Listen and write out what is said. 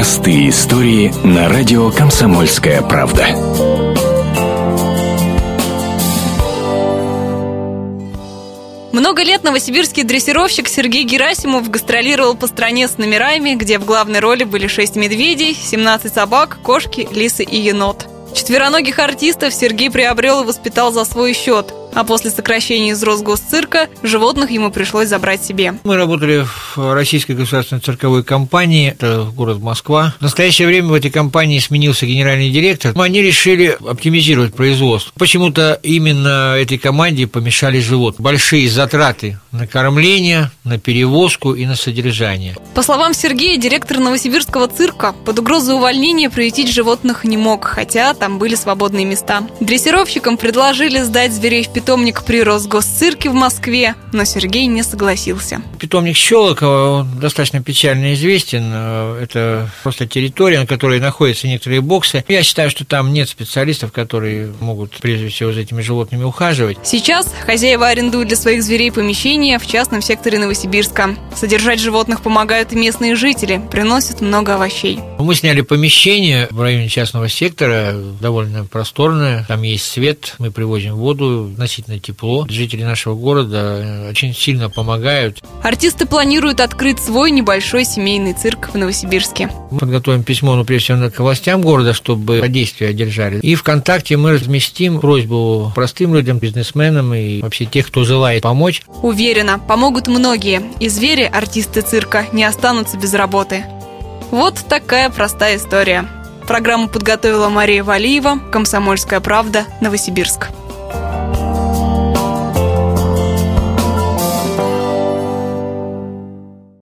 Простые истории на радио «Комсомольская правда». Много лет новосибирский дрессировщик Сергей Герасимов гастролировал по стране с номерами, где в главной роли были 6 медведей, 17 собак, кошки, лисы и енот. Четвероногих артистов Сергей приобрел и воспитал за свой счет. А после сокращения из Росгосцирка животных ему пришлось забрать себе. Мы работали в Российской государственной цирковой компании, это город Москва. В настоящее время в этой компании сменился генеральный директор. Они решили оптимизировать производство. Почему-то именно этой команде помешали животные. Большие затраты на кормление, на перевозку и на содержание. По словам Сергея, директор Новосибирского цирка под угрозой увольнения приютить животных не мог, хотя там были свободные места. Дрессировщикам предложили сдать зверей в питомник при Росгосцирке в Москве, но Сергей не согласился. Питомник Щелокова, он достаточно печально известен. Это просто территория, на которой находятся некоторые боксы. Я считаю, что там нет специалистов, которые могут прежде всего за этими животными ухаживать. Сейчас хозяева арендуют для своих зверей помещения в частном секторе Новосибирска. Содержать животных помогают и местные жители, приносят много овощей. Мы сняли помещение в районе частного сектора, довольно просторное, там есть свет, мы привозим воду, относительно тепло. Жители нашего города очень сильно помогают. Артисты планируют открыть свой небольшой семейный цирк в Новосибирске. Мы подготовим письмо, ну, прежде всего, к властям города, чтобы содействие одержали. И ВКонтакте мы разместим просьбу простым людям, бизнесменам и вообще тех, кто желает помочь. Уверена, помогут многие. И звери, артисты цирка, не останутся без работы. Вот такая простая история. Программу подготовила Мария Валиева, «Комсомольская правда», Новосибирск.